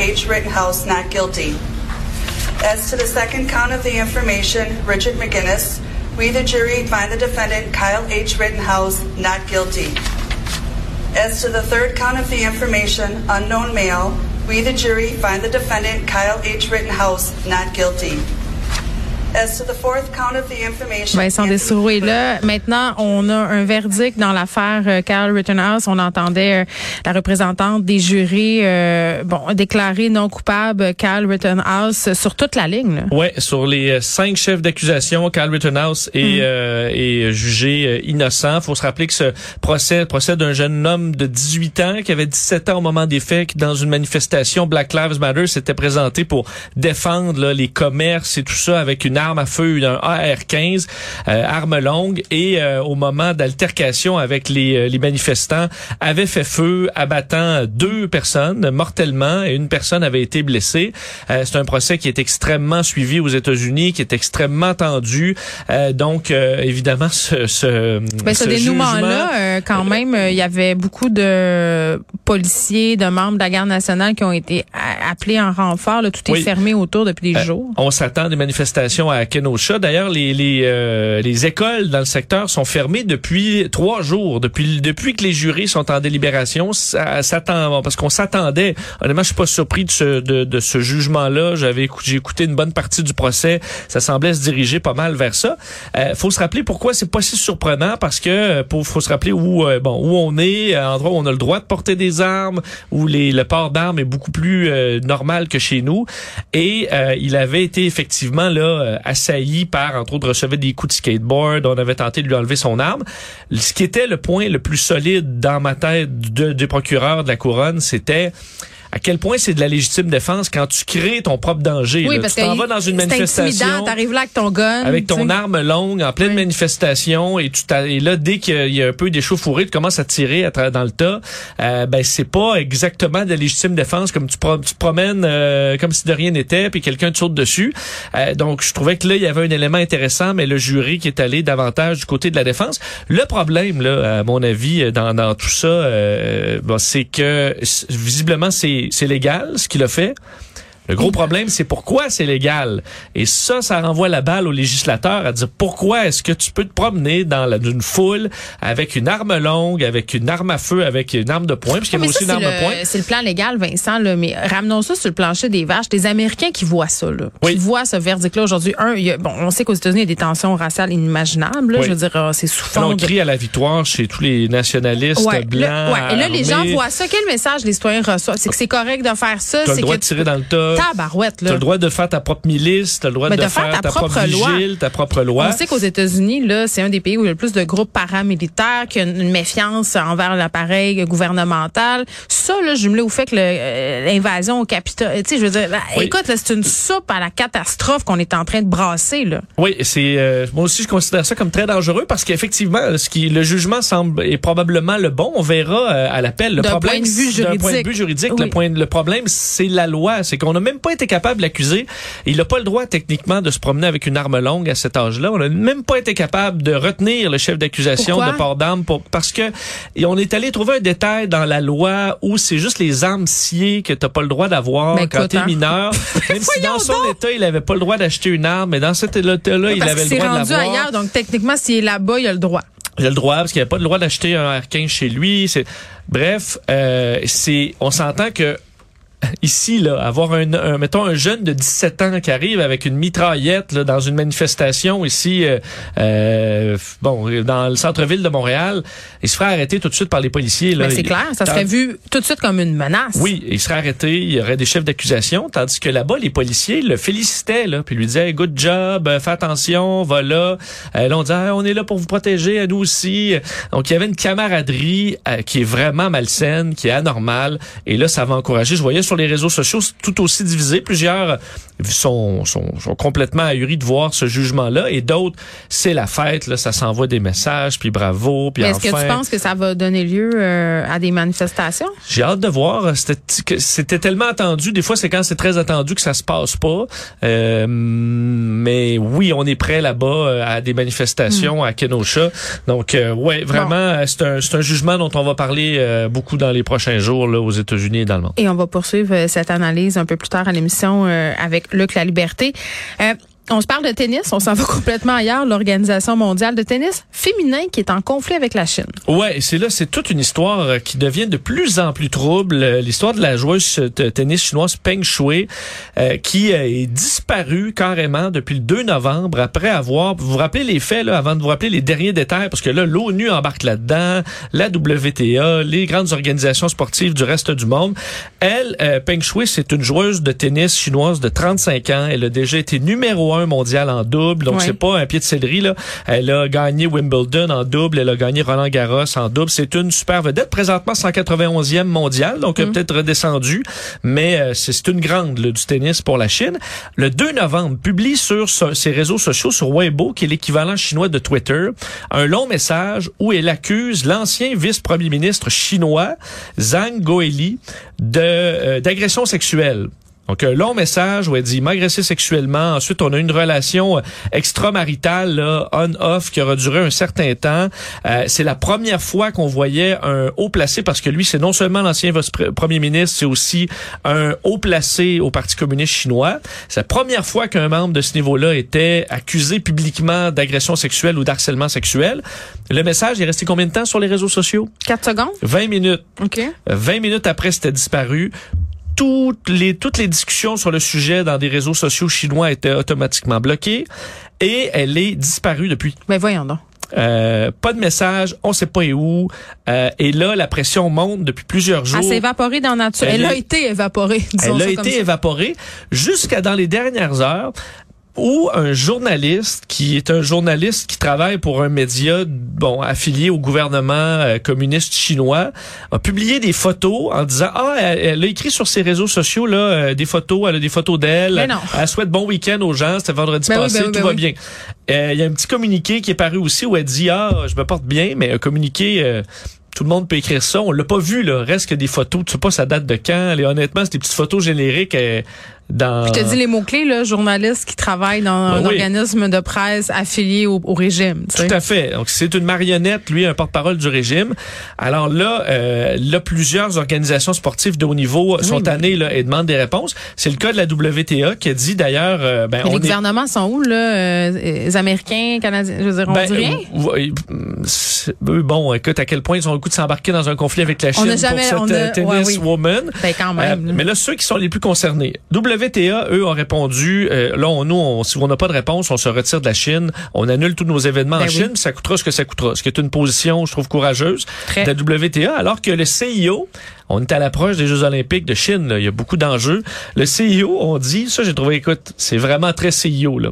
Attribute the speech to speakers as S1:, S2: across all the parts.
S1: H. Rittenhouse not guilty. As to the second count of the information, Richard McGinnis, we, the jury, find the defendant, Kyle H. Rittenhouse, not guilty. As to the third count of the information, unknown male, we, the jury, find the defendant, Kyle H. Rittenhouse, not guilty.
S2: Vincent Dessureau est là. Maintenant, on a un verdict dans l'affaire euh, Kyle Rittenhouse. On entendait euh, la représentante des jurés euh, bon déclarer non coupable Kyle Rittenhouse sur toute la ligne.
S3: Oui, sur les cinq chefs d'accusation, Kyle Rittenhouse est, mm. est jugé innocent. faut se rappeler que ce procès, le procès d'un jeune homme de 18 ans qui avait 17 ans au moment des faits, qui dans une manifestation Black Lives Matter s'était présenté pour défendre là, les commerces et tout ça avec une arme à feu, un AR-15, euh, arme longue, et euh, au moment d'altercation avec les, euh, les manifestants, avait fait feu, abattant deux personnes mortellement, et une personne avait été blessée. C'est un procès qui est extrêmement suivi aux États-Unis, qui est extrêmement tendu. donc, évidemment, ce, ce,
S2: ben, ce, dénouement-là, quand même, il y avait beaucoup de policiers, de membres de la garde nationale qui ont été appelés en renfort. Là, tout est fermé autour depuis des jours.
S3: On s'attend des manifestations à Kenosha. D'ailleurs, les les, euh, les écoles dans le secteur sont fermées depuis trois jours, depuis depuis que les jurés sont en délibération. Ça, s'attend parce qu'on s'attendait. Honnêtement, je suis pas surpris de ce de, de ce jugement-là. J'avais j'ai écouté une bonne partie du procès. Ça semblait se diriger pas mal vers ça. Euh, faut se rappeler pourquoi c'est pas si surprenant parce que euh, pour faut se rappeler où euh, bon où on est, un endroit où on a le droit de porter des armes, où les le port d'armes est beaucoup plus normal que chez nous. Et il avait été effectivement là assailli par, entre autres, recevait des coups de skateboard. On avait tenté de lui enlever son arme. Ce qui était le point le plus solide dans ma tête de, du procureur de la couronne, c'était à quel point c'est de la légitime défense quand tu crées ton propre danger.
S2: Oui, parce
S3: tu
S2: t'en
S3: vas dans une manifestation.
S2: T'arrives là avec ton gun.
S3: Avec ton arme longue, en pleine manifestation, et tu et là, dès qu'il y a un peu d'échauffourée, tu commences à tirer à dans le tas. Euh, ben, c'est pas exactement de la légitime défense comme tu, tu te promènes euh, comme si de rien n'était, puis quelqu'un te saute dessus. Euh, donc, je trouvais que là, il y avait un élément intéressant, mais le jury qui est allé davantage du côté de la défense. Le problème, là, à mon avis, dans, dans tout ça, euh, bon, c'est que visiblement, c'est c'est légal ce qu'il a fait. Le gros problème, c'est pourquoi c'est légal. Et ça, ça renvoie la balle aux législateurs à dire pourquoi est-ce que tu peux te promener dans la, une foule avec une arme longue, avec une arme à feu, avec une arme de poing, parce qu'il y a aussi une arme de poing?
S2: C'est le plan légal, Vincent, là, mais ramenons ça sur le plancher des vaches. Des Américains qui voient ça, là, qui voient ce verdict-là aujourd'hui. Un, bon, on sait qu'aux États-Unis, il y a des tensions raciales inimaginables. Je veux dire, euh, c'est sous fond.
S3: On crie à la victoire chez tous les nationalistes blancs.
S2: Et là, les gens voient ça. Quel message les citoyens reçoivent? C'est que c'est correct de faire ça.
S3: Tu le droit de tirer dans le tas.
S2: Tu
S3: as le droit de faire ta propre milice, tu as le droit de, faire, ta, propre, vigile, ta propre loi.
S2: On sait qu'aux États-Unis, là, c'est un des pays où il y a le plus de groupes paramilitaires, qui ont une méfiance envers l'appareil gouvernemental. Ça, là, jumelé au fait que euh, l'invasion au Capitole, tu sais, je veux dire, écoute, c'est une soupe à la catastrophe qu'on est en train de brasser, là.
S3: Oui, c'est, euh, moi aussi, je considère ça comme très dangereux parce qu'effectivement, ce qui, le jugement semble, est probablement le bon. On verra euh, à l'appel. Le problème,
S2: d'un point de vue juridique.
S3: juridique, le, point, le problème, c'est la loi. C'est qu'on n'a même pas été capable, l'accusé, il n'a pas le droit techniquement de se promener avec une arme longue à cet âge-là. On n'a même pas été capable de retenir le chef d'accusation de port d'armes parce que et on est allé trouver un détail dans la loi où c'est juste les armes sciées que tu n'as pas le droit d'avoir ben, quand tu es hein. mineur. même si dans son état, il avait pas le droit d'acheter une arme, mais dans cet état-là, il avait le droit de l'avoir.
S2: ailleurs, donc techniquement, s'il est là-bas, il a le droit.
S3: Il a le droit parce qu'il n'avait pas le droit d'acheter un R15 chez lui. Bref, euh, c'est on s'entend que ici, là, avoir un, mettons, un jeune de 17 ans qui arrive avec une mitraillette là, dans une manifestation ici, euh, euh, bon, dans le centre-ville de Montréal, il se ferait arrêter tout de suite par les policiers. Là.
S2: C'est clair, ça serait vu tout de suite comme une menace.
S3: Oui, il serait arrêté, il y aurait des chefs d'accusation, tandis que là-bas, les policiers le félicitaient, là, puis lui disaient, good job, euh, fais attention, va là. là, on disait, on est là pour vous protéger, à nous aussi. Donc, il y avait une camaraderie qui est vraiment malsaine, qui est anormale, et là, ça va encourager. Je voyais sur les réseaux sociaux tout aussi divisés. Plusieurs sont, sont, sont complètement ahuris de voir ce jugement-là et d'autres, c'est la fête, là, ça s'envoie des messages, puis bravo, puis
S2: Est-ce que tu penses que ça va donner lieu euh, à des manifestations?
S3: J'ai hâte de voir. C'était tellement attendu. Des fois, c'est quand c'est très attendu que ça se passe pas. Euh, mais oui, on est prêt là-bas euh, à des manifestations hmm. à Kenosha. Donc, ouais, vraiment, c'est un, un, jugement dont on va parler beaucoup dans les prochains jours là, aux États-Unis et dans le monde.
S2: Et on va poursuivre poursuivre cette analyse un peu plus tard à l'émission avec Luc La Liberté. On se parle de tennis, on s'en va complètement ailleurs. L'Organisation mondiale de tennis féminin qui est en conflit avec la Chine.
S3: Ouais, c'est là, c'est toute une histoire euh, qui devient de plus en plus trouble. Euh, l'histoire de la joueuse de tennis chinoise Peng Shui, euh, qui est disparue carrément depuis le 2 novembre après avoir, vous vous rappelez les faits là, avant de vous rappeler les derniers détails, parce que là, l'ONU embarque là-dedans, la WTA, les grandes organisations sportives du reste du monde. Elle, Peng Shui, c'est une joueuse de tennis chinoise de 35 ans. Elle a déjà été numéro un mondial en double. Donc, c'est pas un pied de céleri, là. Elle a gagné Wimbledon en double. Elle a gagné Roland Garros en double. C'est une super vedette. Présentement, 191e mondial. Donc, elle mm. peut-être redescendue. Mais euh, c'est une grande du tennis pour la Chine. Le 2 novembre, publie sur ses réseaux sociaux, sur Weibo, qui est l'équivalent chinois de Twitter, un long message où elle accuse l'ancien vice-premier ministre chinois, Zhang Goeli, de euh, d'agression sexuelle. Donc, un long message où elle dit m'agresser sexuellement. Ensuite, on a une relation euh, extramaritale, on-off, qui aura duré un certain temps. Euh, c'est la première fois qu'on voyait un haut placé, parce que lui, c'est non seulement l'ancien premier ministre, c'est aussi un haut placé au Parti communiste chinois. C'est la première fois qu'un membre de ce niveau-là était accusé publiquement d'agression sexuelle ou d'harcèlement sexuel. Le message est resté combien de temps sur les réseaux sociaux?
S2: 4 secondes?
S3: 20 minutes.
S2: OK.
S3: 20 minutes après, c'était disparu toutes les, toutes les discussions sur le sujet dans des réseaux sociaux chinois étaient automatiquement bloquées et elle est disparue depuis.
S2: Mais voyons donc.
S3: Euh, pas de message, on sait pas où. Euh, et là, la pression monte depuis plusieurs jours.
S2: Elle s'est évaporée dans la nature. Elle, a été évaporée.
S3: Elle a été évaporée jusqu'à dans les dernières heures ou un journaliste qui est un journaliste qui travaille pour un média bon affilié au gouvernement euh, communiste chinois a publié des photos en disant ah elle, a écrit sur ses réseaux sociaux là euh, des photos elle a des photos d'elle elle souhaite bon week-end aux gens c'était vendredi ben passé ben tout ben va bien euh, il y a un petit communiqué qui est paru aussi où elle dit ah je me porte bien mais un communiqué tout le monde peut écrire ça. On l'a pas vu, là. Reste que des photos. Tu sais pas, ça date de quand. Et honnêtement, c'est des petites photos génériques dans...
S2: Je te dis les mots-clés, là, journaliste qui travaille dans un ben organisme de presse affilié au, régime.
S3: Tout à fait. Donc, c'est une marionnette, lui, un porte-parole du régime. Alors là, euh, là, plusieurs organisations sportives de haut niveau sont tannées là, et demandent des réponses. C'est le cas de la WTA qui a dit d'ailleurs... Euh, ben,
S2: les gouvernements sont où, là? Euh, les Américains, Canadiens, je veux dire, on ben, dit rien?
S3: bon, écoute, à quel point ils ont le coup de s'embarquer dans un conflit avec la Chine pour cette euh, tennis woman.
S2: Ben, quand même.
S3: mais là, ceux qui sont les plus concernés. WTA, eux, ont répondu, euh, là, on, nous, on, si on n'a pas de réponse, on se retire de la Chine, on annule tous nos événements en ben Chine, ça coûtera ce que ça coûtera. Ce qui est une position, je trouve, courageuse de la WTA, alors que le CIO, on est à l'approche des Jeux olympiques de Chine, il y a beaucoup d'enjeux. Le CIO, on dit, ça j'ai trouvé, écoute, c'est vraiment très CIO. Là.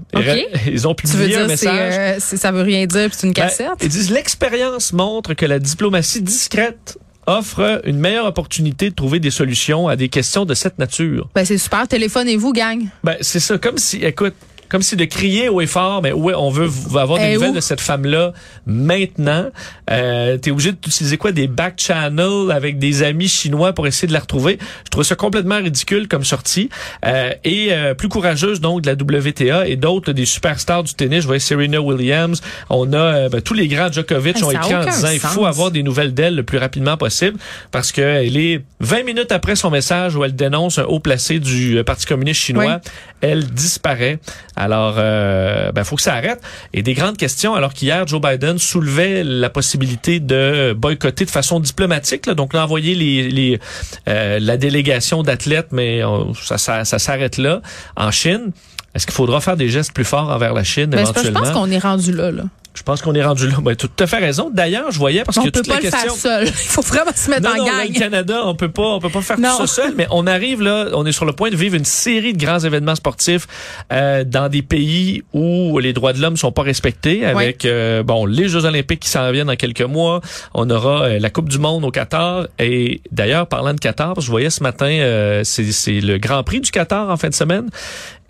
S3: Ils ont publié un message.
S2: Euh, ça veut rien dire, c'est une ben, cassette?
S3: ils disent, l'expérience montre que la diplomatie discrète offre une meilleure opportunité de trouver des solutions à des questions de cette nature.
S2: Ben c'est super. Téléphonez-vous, gang.
S3: Ben c'est ça. Comme si, écoute, comme si de crier haut et fort, mais ouais, on veut avoir des nouvelles de cette femme-là maintenant. Euh, T'es obligé d'utiliser quoi? Des back channels avec des amis chinois pour essayer de la retrouver. Je trouve ça complètement ridicule comme sortie euh, et euh, plus courageuse donc de la WTA et d'autres des superstars du tennis. Je vois Serena Williams. On a euh, ben, tous les grands Djokovic ont écrit en disant il faut avoir des nouvelles d'elle le plus rapidement possible parce que elle est 20 minutes après son message où elle dénonce un haut placé du Parti communiste chinois, elle disparaît. Alors, euh, ben, faut que ça arrête. Et des grandes questions, alors qu'hier, Joe Biden soulevait la possibilité de boycotter de façon diplomatique, là, donc là, envoyer les, les euh, la délégation d'athlètes, mais ça, ça, ça s'arrête là, en Chine. Est-ce qu'il faudra faire des gestes plus forts envers la Chine ben, éventuellement?
S2: Je pense qu'on est rendu là. là.
S3: Je pense qu'on est rendu là. Ben, tu as tout à fait raison. D'ailleurs, je voyais parce
S2: on
S3: que
S2: peut
S3: toutes
S2: pas
S3: les
S2: le
S3: questions.
S2: Faire seul. Il faut vraiment se mettre
S3: en
S2: gang.
S3: Là, le Canada, on peut pas, on peut pas faire tout ça seul. Mais on arrive là, on est sur le point de vivre une série de grands événements sportifs euh, dans des pays où les droits de l'homme sont pas respectés. Avec euh, bon les Jeux Olympiques qui s'en viennent dans quelques mois, on aura euh, la Coupe du Monde au Qatar. Et d'ailleurs, parlant de Qatar, je voyais ce matin, euh, c'est le Grand Prix du Qatar en fin de semaine.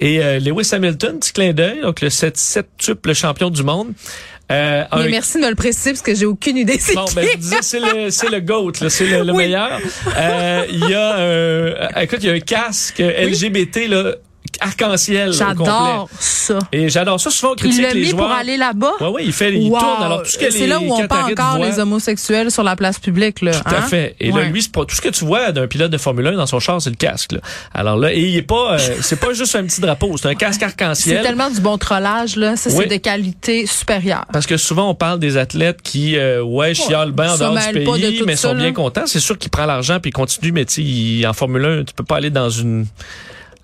S3: Et Lewis Hamilton, petit clin d'œil, donc le 7 tuple champion du monde.
S2: Euh, merci de me le préciser parce que j'ai aucune idée c'est
S3: bon, ben, c'est le c'est le goat c'est le, le meilleur. Euh, il y a un écoute il y a un casque LGBT là arc-en-ciel.
S2: J'adore ça.
S3: Et j'adore ça. Souvent, on critique
S2: il l'a
S3: les
S2: mis
S3: joueurs.
S2: pour aller là-bas.
S3: Ouais, ouais, il fait, il
S2: Wow.
S3: tourne. Alors, tout ce que
S2: C'est là où on parle encore
S3: voient-
S2: les homosexuels sur la place publique. Là,
S3: Tout à
S2: hein?
S3: fait. Et
S2: Ouais.
S3: là, lui, c'est pas tout ce que tu vois d'un pilote de Formule 1 dans son char, c'est le casque. Là. Alors là, et il est pas, euh, c'est pas juste un petit drapeau, c'est un casque
S2: C'est
S3: arc-en-ciel.
S2: tellement du bon trollage, là. Ça,
S3: Oui.
S2: c'est de qualité supérieure.
S3: Parce que souvent, on parle des athlètes qui, euh, ouais, chialent bien en dehors du
S2: de
S3: pays, mais
S2: ça,
S3: sont bien contents. C'est sûr qu'il prend l'argent puis il continue, mais tu en Formule 1, tu peux pas aller dans une...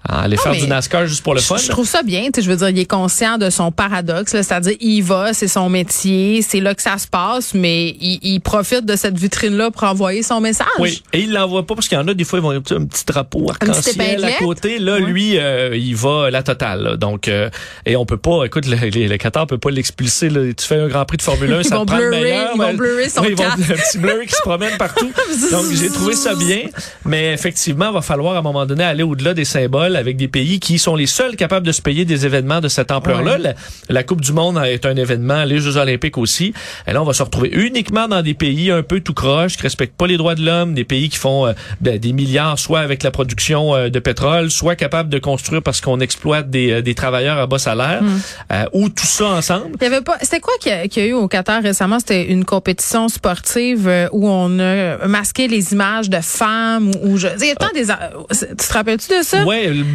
S3: aller faire du NASCAR juste pour le fun.
S2: Je, trouve ça bien. Je veux dire, il est conscient de son paradoxe. C'est-à-dire, il va, c'est son métier, c'est là que ça se passe, mais il, il profite de cette vitrine-là pour envoyer son message.
S3: Oui, et il l'envoie pas parce qu'il y en a des fois ils vont un petit- un petit drapeau arc-en-ciel à côté. Là,
S2: Oui.
S3: lui, euh, il va la totale. là. Donc, euh, et on peut pas. Écoute, le, le, le Qatar peut pas l'expulser. Tu fais un Grand Prix de Formule 1,
S2: Ils
S3: ça
S2: vont
S3: te prend le
S2: blurrer,
S3: meilleur.
S2: ils vont blurrer son
S3: Oui, ils vont- un petit qui se promène partout. Donc, j'ai trouvé ça bien. Mais effectivement, il va falloir à un moment donné aller au-delà des symboles avec des pays qui sont les seuls capables de se payer des événements de cette ampleur-là.
S2: Ouais.
S3: La, la Coupe du Monde est un événement, les Jeux Olympiques aussi. Et là, on va se retrouver uniquement dans des pays un peu tout croche, qui respectent pas les droits de l'homme, des pays qui font euh, ben, des milliards, soit avec la production euh, de pétrole, soit capables de construire parce qu'on exploite des, euh, des travailleurs à bas salaire, euh, ou tout ça ensemble.
S2: Il y avait pas. C'était quoi qu'il y, a- qu'il y a eu au Qatar récemment? C'était une compétition sportive où on a masqué les images de femmes ou, je. Il y a tant des. Tu te rappelles-tu de ça?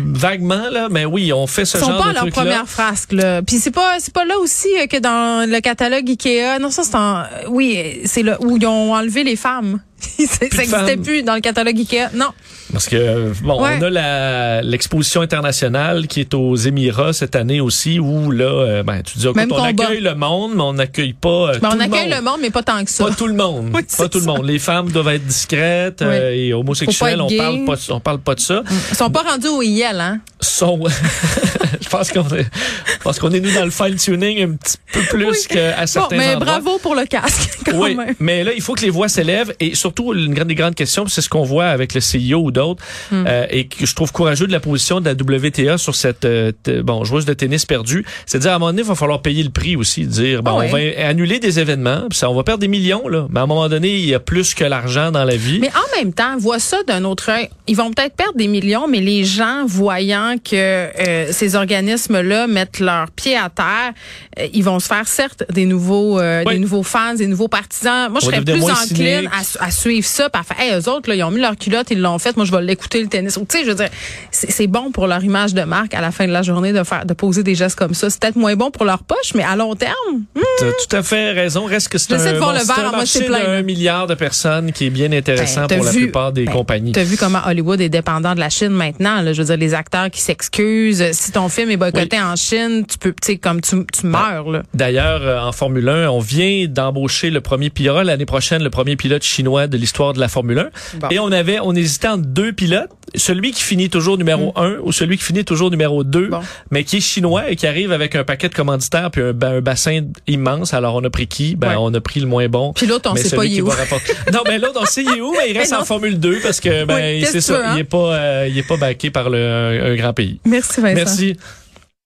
S3: Vaguement là, mais oui, on fait ce
S2: Ils sont
S3: genre
S2: pas
S3: de
S2: leur
S3: truc
S2: première frasque là. Puis c'est pas c'est pas là aussi euh, que dans le catalogue Ikea. Non ça c'est en oui c'est là où ils ont enlevé les femmes. ça n'existait plus dans le catalogue Ikea. Non.
S3: Parce que bon,
S2: Ouais.
S3: on a l'exposition internationale qui est aux Émirats cette année aussi, où là, euh, ben tu dis, écoute, on accueille le monde, mais on n'accueille pas euh,
S2: Ben,
S3: tout
S2: on accueille
S3: le
S2: le
S3: monde.
S2: mais pas tant que ça.
S3: Pas tout le monde,
S2: Oui,
S3: pas tout le monde. Les femmes doivent être discrètes euh, et homosexuelles,
S2: Faut
S3: on parle pas, on parle pas de ça.
S2: Ils sont pas rendus au IL hein.
S3: Sont, je pense qu'on est, pense qu'on est nous dans le fine tuning un petit peu plus
S2: Oui.
S3: qu'à
S2: Bon
S3: certains
S2: mais
S3: endroits.
S2: bravo pour le casque quand
S3: Oui,
S2: même.
S3: mais là, il faut que les voix s'élèvent et surtout, une grande des grandes questions, c'est ce qu'on voit avec le CIO ou d'autres,
S2: Hmm.
S3: euh, et que je trouve courageux de la position de la WTA sur cette euh, bon joueuse de tennis perdue, c'est de dire à un moment donné, il va falloir payer le prix aussi, dire bon,
S2: Ah
S3: on va annuler des événements, puis ça, on va perdre des millions là, mais à un moment donné, il y a plus que l'argent dans la vie.
S2: Mais en même temps, vois ça d'un autre œil. Ils vont peut-être perdre des millions, mais les gens voyant que euh, ces organismes-là mettent leurs pieds à terre, euh, ils vont se faire certes des nouveaux, euh,
S3: Oui.
S2: des nouveaux fans, des nouveaux partisans. Moi, je serais plus encline à, su- à suivre ça, puis à faire, hey, eux autres, là, ils ont mis leur culotte, ils l'ont fait. Moi, je vais l'écouter le tennis. Tu sais, je veux dire, c'est bon pour leur image de marque à la fin de la journée de faire, de poser des gestes comme ça. C'est peut-être moins bon pour leur poche, mais à long terme, hmm,
S3: T'as tout à fait raison. Reste que c'est un,
S2: de voir
S3: bon,
S2: le verre en
S3: marché d'un milliard de personnes qui est bien intéressant
S2: Ben, t'as
S3: pour la plupart des
S2: ben,
S3: compagnies.
S2: T'as vu comment Hollywood est dépendant de la Chine maintenant. Là, je veux dire, les acteurs qui s'excusent. Si ton film est boycotté en Chine, tu peux, tu sais, comme tu, tu meurs. Là.
S3: D'ailleurs, euh, en Formule 1, on vient d'embaucher le premier pilote l'année prochaine, le premier pilote chinois de l'histoire de la Formule 1.
S2: Bon.
S3: Et on avait, on hésitait entre deux pilotes, celui qui finit toujours numéro 1 ou celui qui finit toujours numéro 2,
S2: Mm. Bon.
S3: mais qui est chinois et qui arrive avec un paquet de commanditaires puis un, ba- un bassin immense. Alors on a pris qui? Ben
S2: Ouais.
S3: on a pris le moins bon.
S2: Puis l'autre, on sait pas il est où.
S3: rapporter- non, mais l'autre on sait il est où, mais il reste
S2: Mais
S3: en Formule 2 parce que ben
S2: Oui,
S3: c'est ça,
S2: hein?
S3: il est pas, euh, il est pas backé par le, un, un grand pays.
S2: Merci Vincent.
S3: Merci.